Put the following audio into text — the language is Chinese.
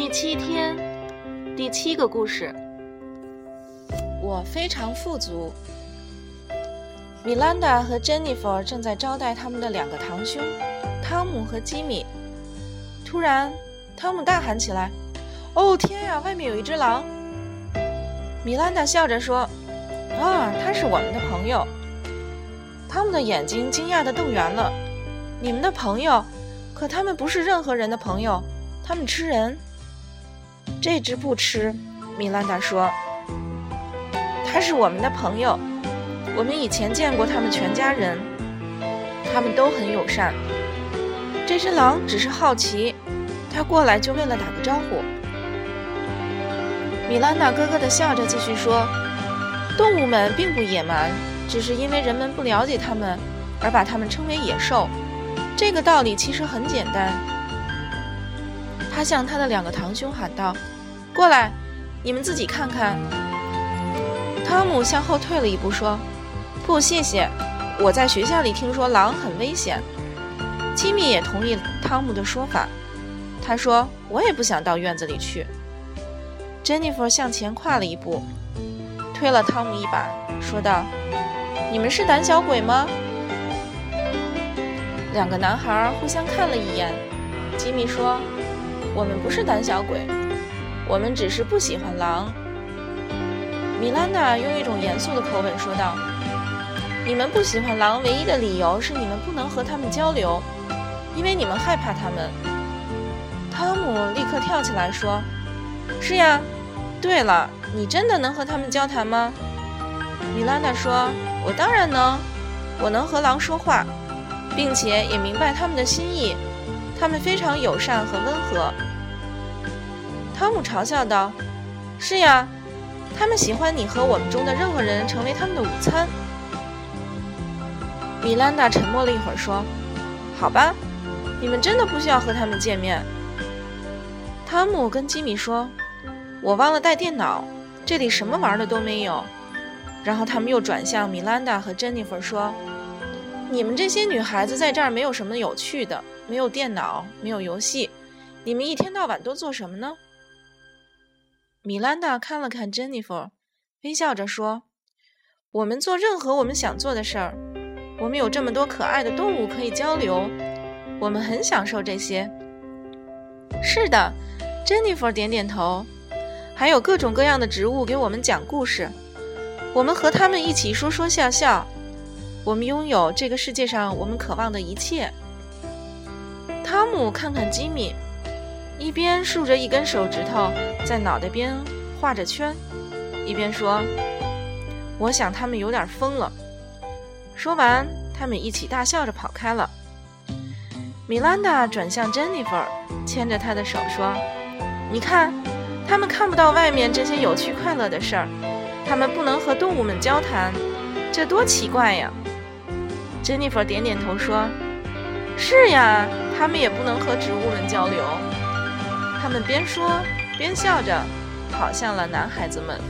第七天，第七个故事。我非常富足。米兰达和珍妮弗正在招待他们的两个堂兄，汤姆和吉米。突然，汤姆大喊起来：“哦天呀，外面有一只狼！”米兰达笑着说：“啊，他是我们的朋友。”汤姆的眼睛惊讶的瞪圆了：“你们的朋友？可他们不是任何人的朋友，他们吃人。”这只不吃，米兰达说：“他是我们的朋友，我们以前见过他们全家人，他们都很友善。这只狼只是好奇，它过来就为了打个招呼。”米兰达咯咯地笑着继续说：“动物们并不野蛮，只是因为人们不了解它们，而把它们称为野兽。这个道理其实很简单。”他向他的两个堂兄喊道：“过来，你们自己看看。”汤姆向后退了一步，说：“不，谢谢。我在学校里听说狼很危险。”吉米也同意汤姆的说法，他说：“我也不想到院子里去。”珍妮弗向前跨了一步，推了汤姆一把，说道：“你们是胆小鬼吗？”两个男孩互相看了一眼，吉米说。我们不是胆小鬼，我们只是不喜欢狼。米兰达用一种严肃的口吻说道：“你们不喜欢狼，唯一的理由是你们不能和他们交流，因为你们害怕他们。”汤姆立刻跳起来说：“是呀，对了，你真的能和他们交谈吗？”米兰达说：“我当然能，我能和狼说话，并且也明白他们的心意。”他们非常友善和温和。汤姆嘲笑道：“是呀，他们喜欢你和我们中的任何人成为他们的午餐。”米兰达沉默了一会儿，说：“好吧，你们真的不需要和他们见面。”汤姆跟吉米说：“我忘了带电脑，这里什么玩的都没有。”然后他们又转向米兰达和珍妮弗说：“你们这些女孩子在这儿没有什么有趣的。”没有电脑，没有游戏，你们一天到晚都做什么呢？米兰达看了看珍妮弗，微笑着说：“我们做任何我们想做的事儿。我们有这么多可爱的动物可以交流，我们很享受这些。”是的，珍妮弗点点头。还有各种各样的植物给我们讲故事，我们和他们一起说说笑笑。我们拥有这个世界上我们渴望的一切。汤姆看看吉米，一边竖着一根手指头在脑袋边画着圈，一边说：“我想他们有点疯了。”说完，他们一起大笑着跑开了。米兰达转向珍妮弗，牵着她的手说：“你看，他们看不到外面这些有趣快乐的事儿，他们不能和动物们交谈，这多奇怪呀！”珍妮弗点点头说：“是呀。”他们也不能和植物们交流。他们边说边笑着，跑向了男孩子们。